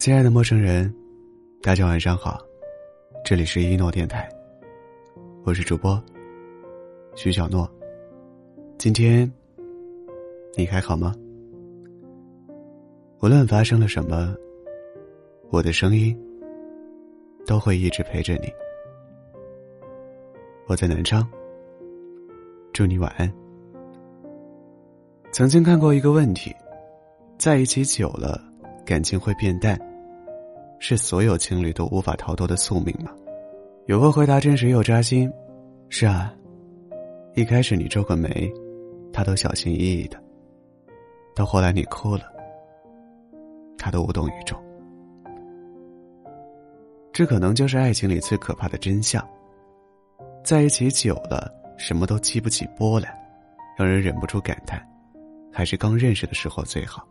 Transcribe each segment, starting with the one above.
亲爱的陌生人，大家晚上好，这里是一诺电台，我是主播徐小诺。今天你还好吗？无论发生了什么，我的声音都会一直陪着你。我在南昌，祝你晚安。曾经看过一个问题：在一起久了，感情会变淡。是所有情侣都无法逃脱的宿命吗？有个回答真实又扎心。是啊，一开始你皱个眉，他都小心翼翼的；到后来你哭了，他都无动于衷。这可能就是爱情里最可怕的真相。在一起久了，什么都激不起波澜，让人忍不住感叹：还是刚认识的时候最好。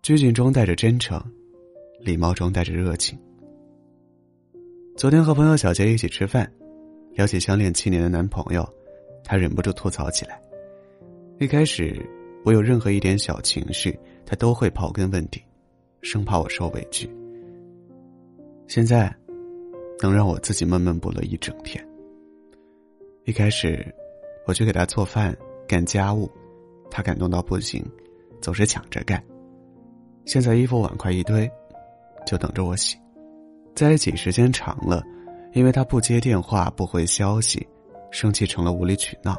拘谨中带着真诚。礼貌中带着热情。昨天和朋友小杰一起吃饭，聊起相恋七年的男朋友，他忍不住吐槽起来。一开始，我有任何一点小情绪，他都会刨根问底，生怕我受委屈。现在，能让我自己闷闷不乐一整天。一开始，我去给他做饭、干家务，他感动到不行，总是抢着干。现在衣服碗筷一堆。就等着我洗，在一起时间长了，因为他不接电话、不回消息，生气成了无理取闹，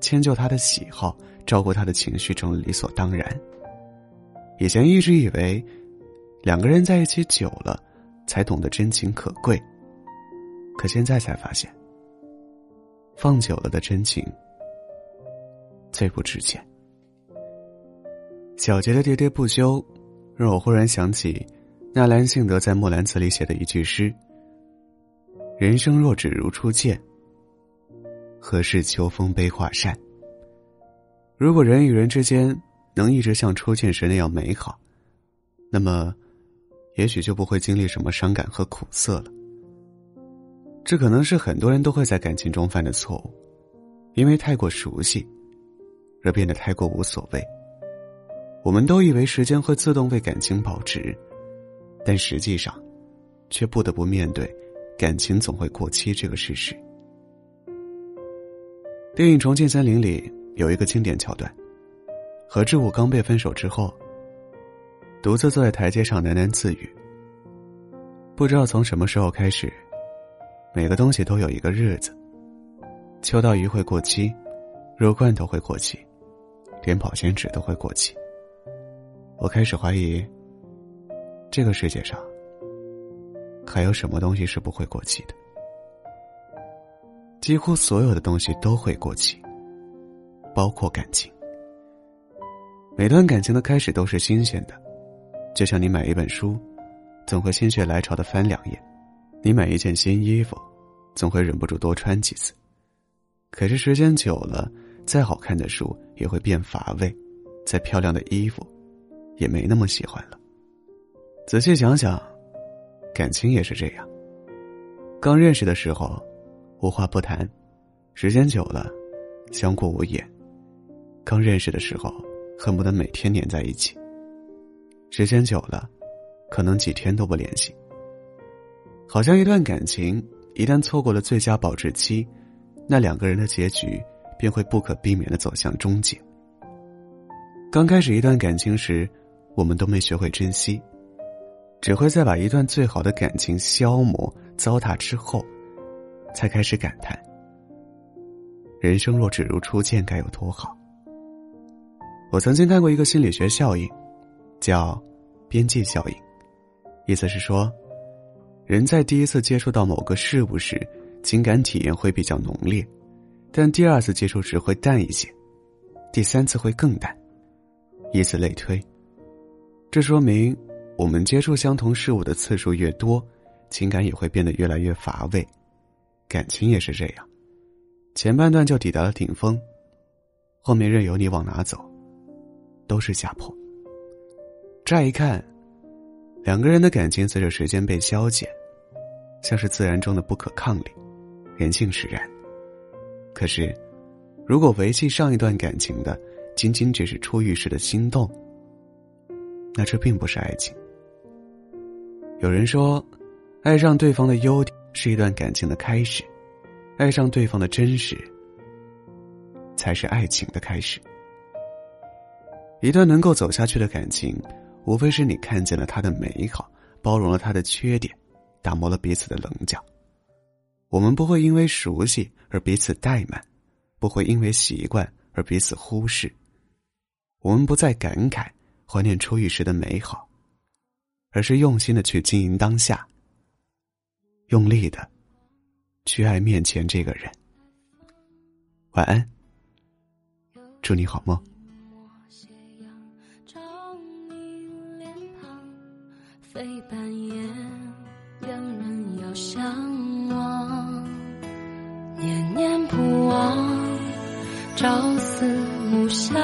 迁就他的喜好、照顾他的情绪成了理所当然。以前一直以为，两个人在一起久了，才懂得真情可贵。可现在才发现，放久了的真情最不值钱。小杰的喋喋不休，让我忽然想起。纳兰性德在《木兰辞》里写的一句诗：“人生若只如初见，何事秋风悲画扇。”如果人与人之间能一直像初见时那样美好，那么，也许就不会经历什么伤感和苦涩了。这可能是很多人都会在感情中犯的错误，因为太过熟悉，而变得太过无所谓。我们都以为时间会自动为感情保值。但实际上，却不得不面对感情总会过期这个事实。电影《重庆森林》里有一个经典桥段：何志武刚被分手之后，独自坐在台阶上喃喃自语。不知道从什么时候开始，每个东西都有一个日子。秋刀鱼会过期，肉罐头会过期，连保鲜纸都会过期。我开始怀疑。这个世界上，还有什么东西是不会过期的？几乎所有的东西都会过期，包括感情。每段感情的开始都是新鲜的，就像你买一本书，总会心血来潮的翻两页；你买一件新衣服，总会忍不住多穿几次。可是时间久了，再好看的书也会变乏味，再漂亮的衣服，也没那么喜欢了。仔细想想，感情也是这样。刚认识的时候，无话不谈；时间久了，相顾无言。刚认识的时候，恨不得每天黏在一起；时间久了，可能几天都不联系。好像一段感情一旦错过了最佳保质期，那两个人的结局便会不可避免的走向终结。刚开始一段感情时，我们都没学会珍惜。只会在把一段最好的感情消磨、糟蹋之后，才开始感叹：人生若只如初见，该有多好。我曾经看过一个心理学效应，叫“边际效应”，意思是说，人在第一次接触到某个事物时，情感体验会比较浓烈，但第二次接触时会淡一些，第三次会更淡，以此类推。这说明。我们接触相同事物的次数越多，情感也会变得越来越乏味。感情也是这样，前半段就抵达了顶峰，后面任由你往哪走，都是下坡。乍一看，两个人的感情随着时间被消减，像是自然中的不可抗力，人性使然。可是，如果维系上一段感情的仅仅只是初遇时的心动，那这并不是爱情。有人说，爱上对方的优点是一段感情的开始，爱上对方的真实，才是爱情的开始。一段能够走下去的感情，无非是你看见了他的美好，包容了他的缺点，打磨了彼此的棱角。我们不会因为熟悉而彼此怠慢，不会因为习惯而彼此忽视。我们不再感慨怀念初遇时的美好，而是用心的去经营当下，用力的去爱面前这个人。晚安，祝你好梦。非半夜，两人要相望，念念不忘，朝思暮想。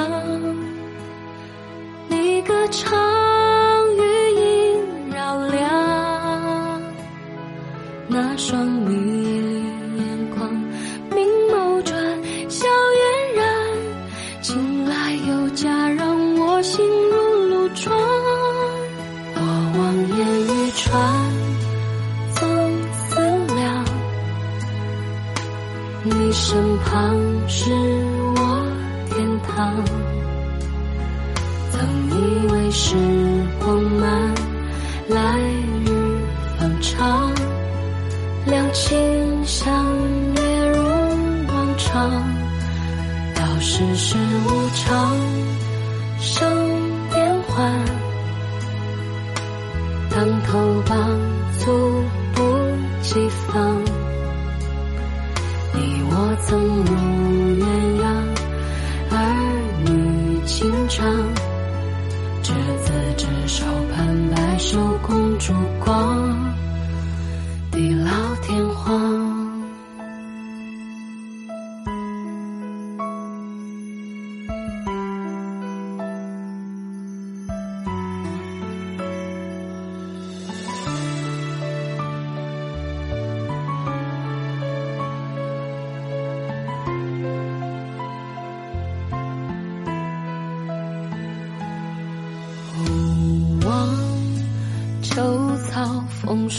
你歌唱，双迷离眼眶，明眸转，笑嫣然，青睐有加，让我心如露窗。船总思量，你身旁是我天堂。曾以为时光慢，来世事无常，生变幻。当头棒，猝不及防。你我曾如鸳鸯，儿女情长。执子之手，盼白首共烛光，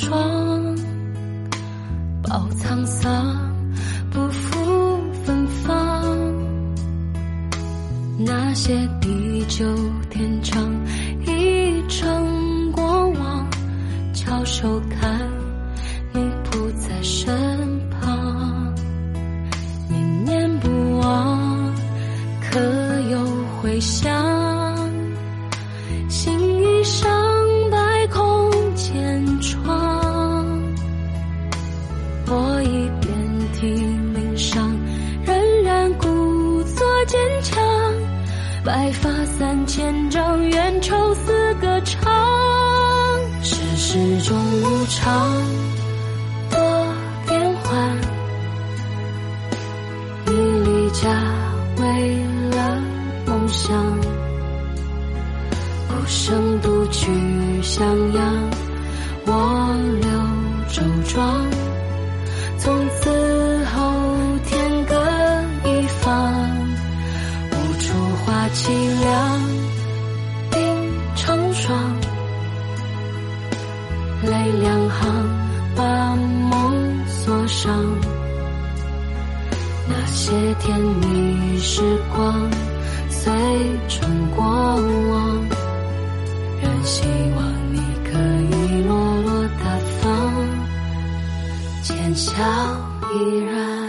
霜，饱沧桑，不负芬芳。那些地久天长，已成过往。翘首看，你不在身旁，念念不忘，可有回响？千丈，怨愁似歌唱。世事终无常，多变幻。你离家为了梦想，孤身独去襄阳，上。那些甜蜜时光，随春过往。仍希望你可以落落大方，浅笑依然。